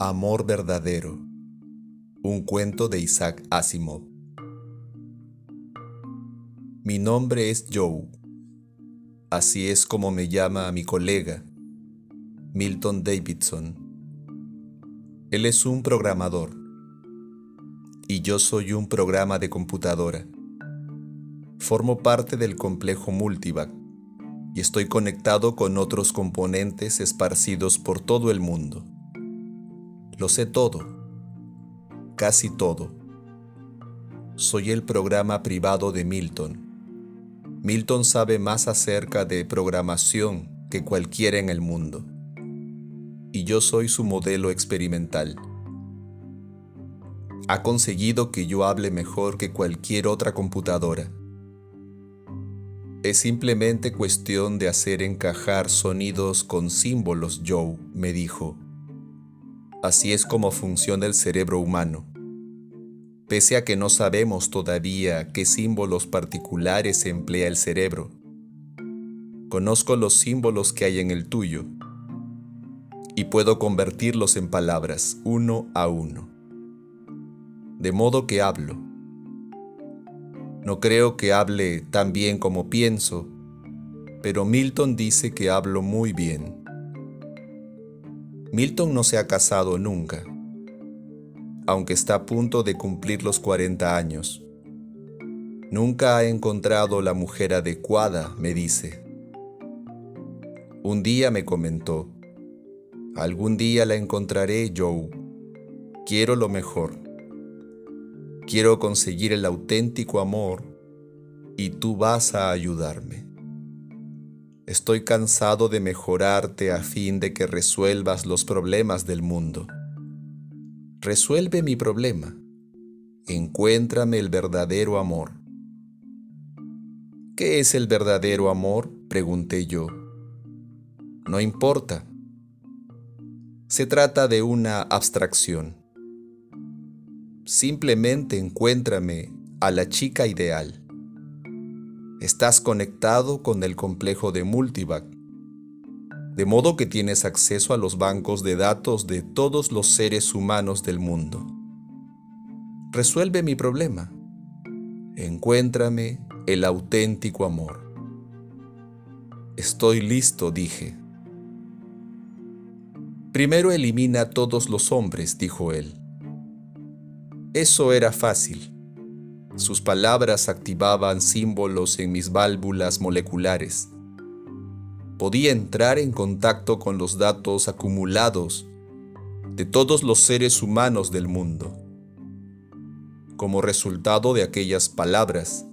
Amor verdadero. Un cuento de Isaac Asimov. Mi nombre es Joe. Así es como me llama mi colega, Milton Davidson. Él es un programador y yo soy un programa de computadora. Formo parte del complejo Multivac y estoy conectado con otros componentes esparcidos por todo el mundo. Lo sé todo, casi todo. Soy el programa privado de Milton. Milton sabe más acerca de programación que cualquiera en el mundo. Y yo soy su modelo experimental. Ha conseguido que yo hable mejor que cualquier otra computadora. Es simplemente cuestión de hacer encajar sonidos con símbolos, Joe, me dijo. Así es como funciona el cerebro humano. Pese a que no sabemos todavía qué símbolos particulares emplea el cerebro, conozco los símbolos que hay en el tuyo y puedo convertirlos en palabras uno a uno. De modo que hablo. No creo que hable tan bien como pienso, pero Milton dice que hablo muy bien. Milton no se ha casado nunca, aunque está a punto de cumplir los 40 años. Nunca ha encontrado la mujer adecuada, me dice. Un día me comentó, algún día la encontraré, Joe. Quiero lo mejor. Quiero conseguir el auténtico amor y tú vas a ayudarme. Estoy cansado de mejorarte a fin de que resuelvas los problemas del mundo. Resuelve mi problema. Encuéntrame el verdadero amor. ¿Qué es el verdadero amor? pregunté yo. No importa. Se trata de una abstracción. Simplemente encuéntrame a la chica ideal. Estás conectado con el complejo de Multivac, de modo que tienes acceso a los bancos de datos de todos los seres humanos del mundo. Resuelve mi problema. Encuéntrame el auténtico amor. Estoy listo, dije. Primero elimina a todos los hombres, dijo él. Eso era fácil. Sus palabras activaban símbolos en mis válvulas moleculares. Podía entrar en contacto con los datos acumulados de todos los seres humanos del mundo. Como resultado de aquellas palabras,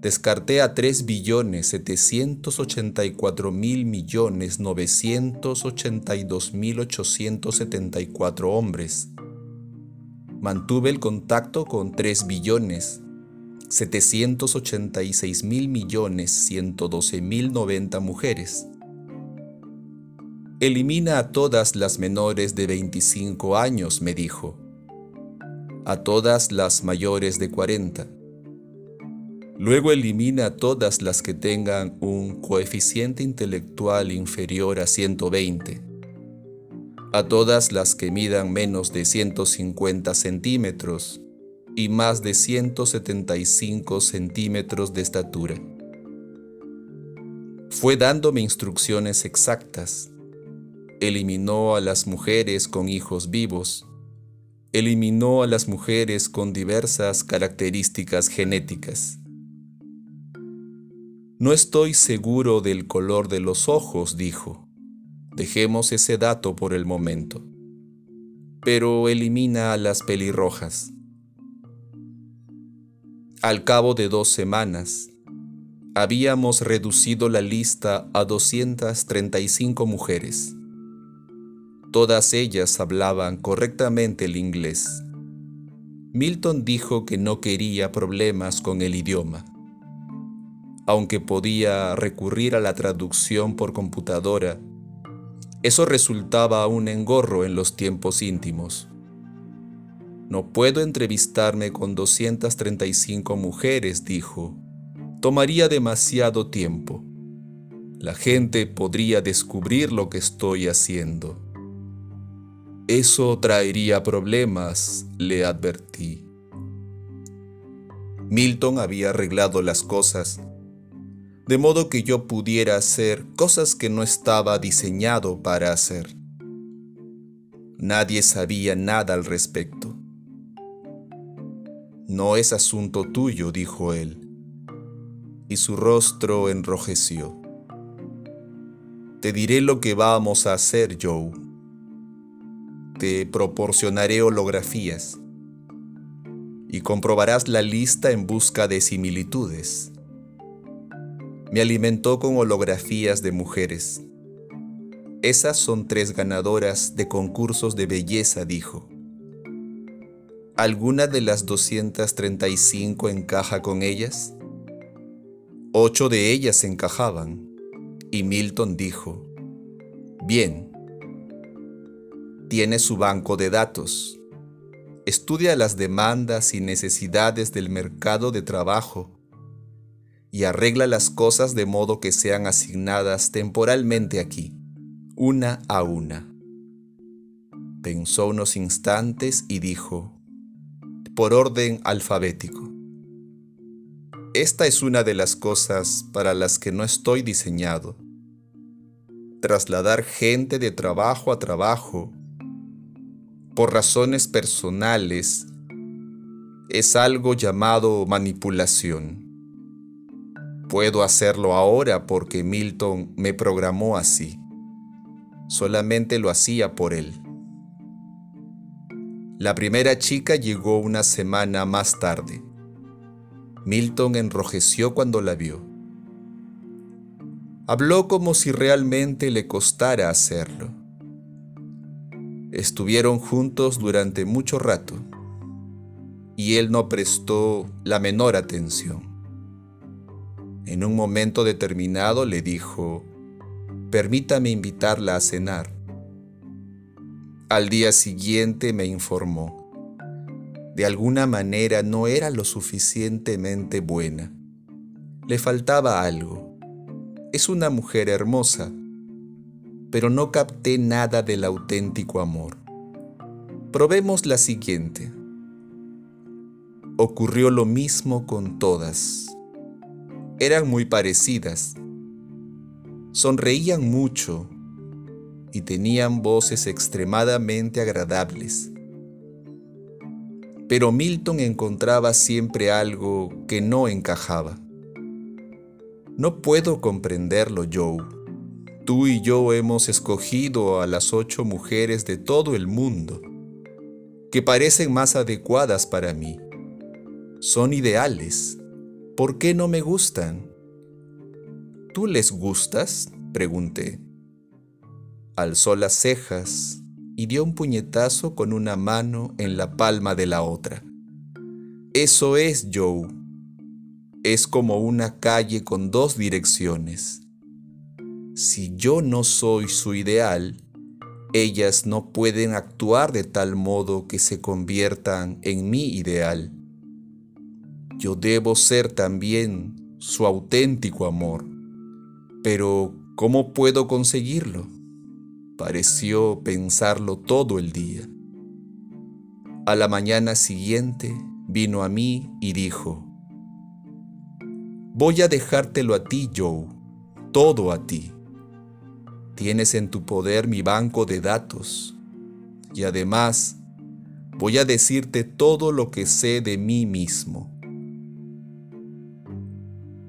descarté a 3 billones 784 mil millones 982 mil 874 hombres mantuve el contacto con 3 billones 786 mil millones 112 mil 90 mujeres. Elimina a todas las menores de 25 años, me dijo. A todas las mayores de 40. Luego elimina a todas las que tengan un coeficiente intelectual inferior a 120 a todas las que midan menos de 150 centímetros y más de 175 centímetros de estatura. Fue dándome instrucciones exactas. Eliminó a las mujeres con hijos vivos. Eliminó a las mujeres con diversas características genéticas. No estoy seguro del color de los ojos, dijo. Dejemos ese dato por el momento. Pero elimina a las pelirrojas. Al cabo de dos semanas, habíamos reducido la lista a 235 mujeres. Todas ellas hablaban correctamente el inglés. Milton dijo que no quería problemas con el idioma. Aunque podía recurrir a la traducción por computadora, eso resultaba un engorro en los tiempos íntimos. No puedo entrevistarme con 235 mujeres, dijo. Tomaría demasiado tiempo. La gente podría descubrir lo que estoy haciendo. Eso traería problemas, le advertí. Milton había arreglado las cosas, de modo que yo pudiera hacer cosas que no estaba diseñado para hacer. Nadie sabía nada al respecto. No es asunto tuyo, dijo él, y su rostro enrojeció. Te diré lo que vamos a hacer, Joe. Te proporcionaré holografías y comprobarás la lista en busca de similitudes. Me alimentó con holografías de mujeres. Esas son tres ganadoras de concursos de belleza, dijo. ¿Alguna de las 235 encaja con ellas? Ocho de ellas encajaban y Milton dijo, bien, tiene su banco de datos, estudia las demandas y necesidades del mercado de trabajo y arregla las cosas de modo que sean asignadas temporalmente aquí, una a una. Pensó unos instantes y dijo, por orden alfabético. Esta es una de las cosas para las que no estoy diseñado. Trasladar gente de trabajo a trabajo por razones personales es algo llamado manipulación. Puedo hacerlo ahora porque Milton me programó así. Solamente lo hacía por él. La primera chica llegó una semana más tarde. Milton enrojeció cuando la vio. Habló como si realmente le costara hacerlo. Estuvieron juntos durante mucho rato y él no prestó la menor atención. En un momento determinado le dijo, permítame invitarla a cenar. Al día siguiente me informó de alguna manera no era lo suficientemente buena. Le faltaba algo. Es una mujer hermosa, pero no capté nada del auténtico amor. Probemos la siguiente. Ocurrió lo mismo con todas. Eran muy parecidas. Sonreían mucho y tenían voces extremadamente agradables pero Milton encontraba siempre algo que no encajaba. No puedo comprenderlo, Joe. Tú y yo hemos escogido a las ocho mujeres de todo el mundo, que parecen más adecuadas para mí. Son ideales. ¿Por qué no me gustan? ¿Tú les gustas? pregunté. Alzó las cejas y dio un puñetazo con una mano en la palma de la otra. Eso es Joe. Es como una calle con dos direcciones. Si yo no soy su ideal, ellas no pueden actuar de tal modo que se conviertan en mi ideal. Yo debo ser también su auténtico amor. Pero, ¿cómo puedo conseguirlo? Pareció pensarlo todo el día. A la mañana siguiente vino a mí y dijo, Voy a dejártelo a ti, Joe, todo a ti. Tienes en tu poder mi banco de datos y además voy a decirte todo lo que sé de mí mismo.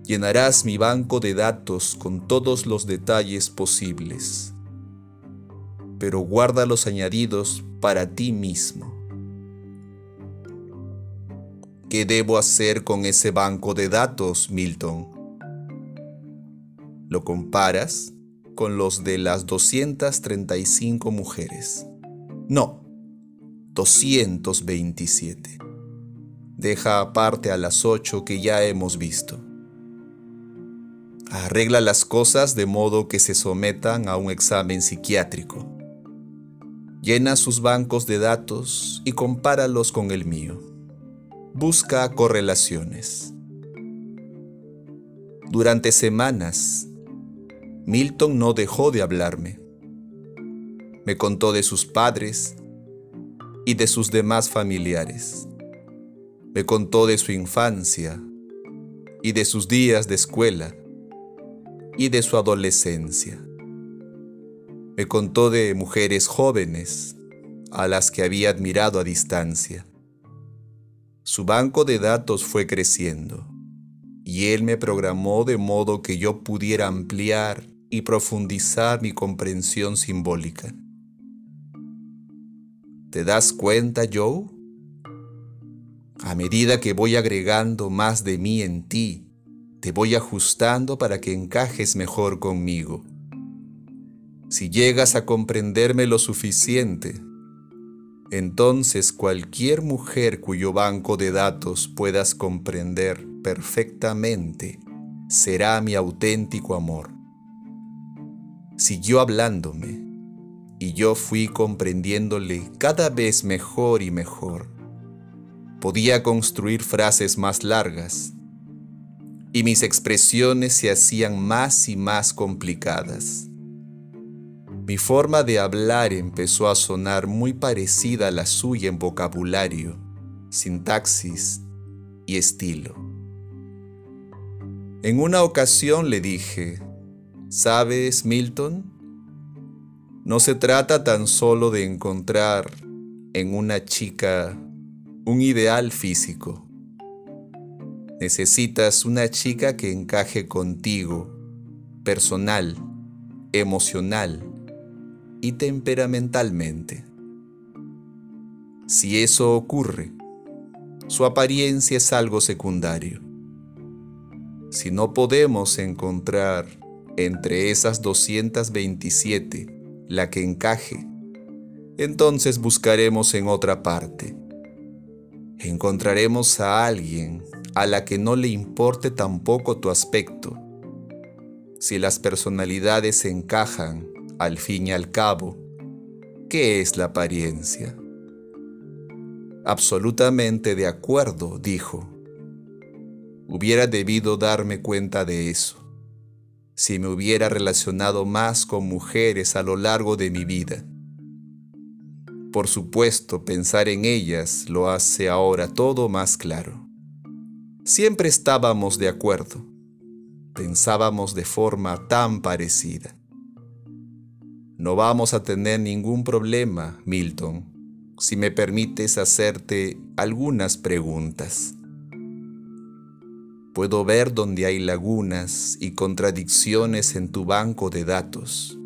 Llenarás mi banco de datos con todos los detalles posibles pero guarda los añadidos para ti mismo. ¿Qué debo hacer con ese banco de datos, Milton? Lo comparas con los de las 235 mujeres. No, 227. Deja aparte a las 8 que ya hemos visto. Arregla las cosas de modo que se sometan a un examen psiquiátrico. Llena sus bancos de datos y compáralos con el mío. Busca correlaciones. Durante semanas, Milton no dejó de hablarme. Me contó de sus padres y de sus demás familiares. Me contó de su infancia y de sus días de escuela y de su adolescencia. Me contó de mujeres jóvenes a las que había admirado a distancia. Su banco de datos fue creciendo y él me programó de modo que yo pudiera ampliar y profundizar mi comprensión simbólica. ¿Te das cuenta, Joe? A medida que voy agregando más de mí en ti, te voy ajustando para que encajes mejor conmigo. Si llegas a comprenderme lo suficiente, entonces cualquier mujer cuyo banco de datos puedas comprender perfectamente será mi auténtico amor. Siguió hablándome y yo fui comprendiéndole cada vez mejor y mejor. Podía construir frases más largas y mis expresiones se hacían más y más complicadas. Mi forma de hablar empezó a sonar muy parecida a la suya en vocabulario, sintaxis y estilo. En una ocasión le dije, ¿sabes, Milton? No se trata tan solo de encontrar en una chica un ideal físico. Necesitas una chica que encaje contigo, personal, emocional y temperamentalmente. Si eso ocurre, su apariencia es algo secundario. Si no podemos encontrar entre esas 227 la que encaje, entonces buscaremos en otra parte encontraremos a alguien a la que no le importe tampoco tu aspecto. Si las personalidades encajan, al fin y al cabo, ¿qué es la apariencia? Absolutamente de acuerdo, dijo. Hubiera debido darme cuenta de eso, si me hubiera relacionado más con mujeres a lo largo de mi vida por supuesto, pensar en ellas lo hace ahora todo más claro. Siempre estábamos de acuerdo. Pensábamos de forma tan parecida. No vamos a tener ningún problema, Milton, si me permites hacerte algunas preguntas. Puedo ver donde hay lagunas y contradicciones en tu banco de datos.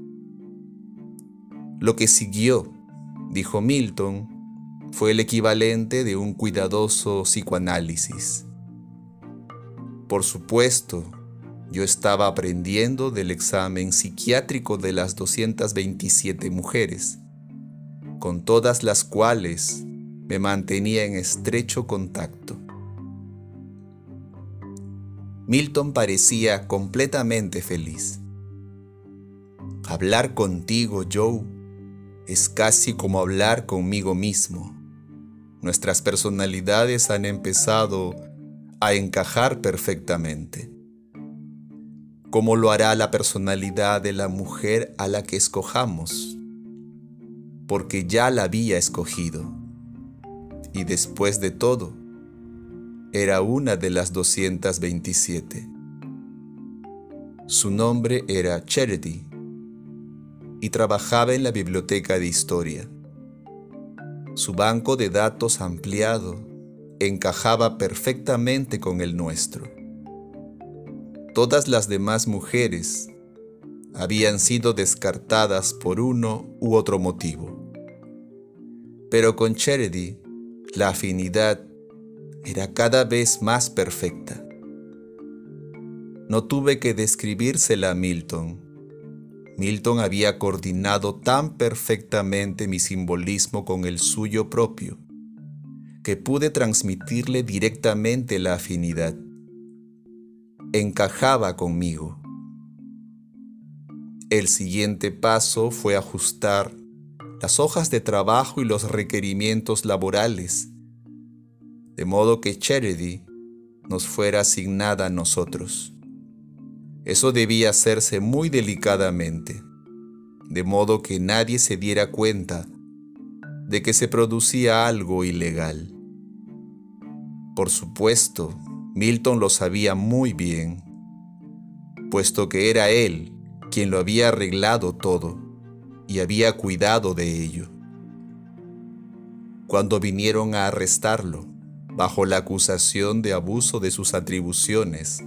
Lo que siguió dijo Milton, fue el equivalente de un cuidadoso psicoanálisis. Por supuesto, yo estaba aprendiendo del examen psiquiátrico de las 227 mujeres, con todas las cuales me mantenía en estrecho contacto. Milton parecía completamente feliz. Hablar contigo, Joe, es casi como hablar conmigo mismo. Nuestras personalidades han empezado a encajar perfectamente. ¿Cómo lo hará la personalidad de la mujer a la que escojamos? Porque ya la había escogido. Y después de todo, era una de las 227. Su nombre era Charity y trabajaba en la biblioteca de historia. Su banco de datos ampliado encajaba perfectamente con el nuestro. Todas las demás mujeres habían sido descartadas por uno u otro motivo. Pero con Charity la afinidad era cada vez más perfecta. No tuve que describírsela a Milton Milton había coordinado tan perfectamente mi simbolismo con el suyo propio, que pude transmitirle directamente la afinidad. Encajaba conmigo. El siguiente paso fue ajustar las hojas de trabajo y los requerimientos laborales, de modo que Charity nos fuera asignada a nosotros. Eso debía hacerse muy delicadamente, de modo que nadie se diera cuenta de que se producía algo ilegal. Por supuesto, Milton lo sabía muy bien, puesto que era él quien lo había arreglado todo y había cuidado de ello. Cuando vinieron a arrestarlo, bajo la acusación de abuso de sus atribuciones,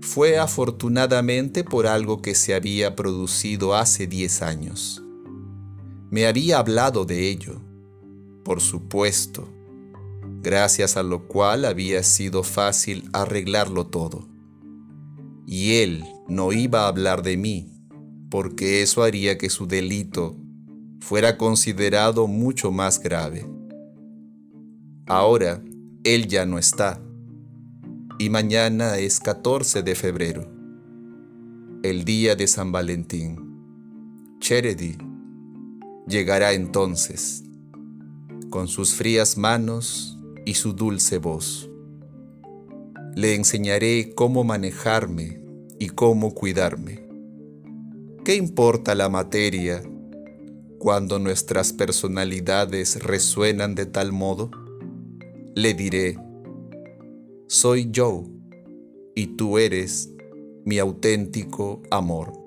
fue afortunadamente por algo que se había producido hace diez años. Me había hablado de ello, por supuesto, gracias a lo cual había sido fácil arreglarlo todo. Y él no iba a hablar de mí, porque eso haría que su delito fuera considerado mucho más grave. Ahora, él ya no está y mañana es 14 de febrero, el día de San Valentín. Cheredy llegará entonces, con sus frías manos y su dulce voz. Le enseñaré cómo manejarme y cómo cuidarme. ¿Qué importa la materia cuando nuestras personalidades resuenan de tal modo? Le diré, soy yo y tú eres mi auténtico amor.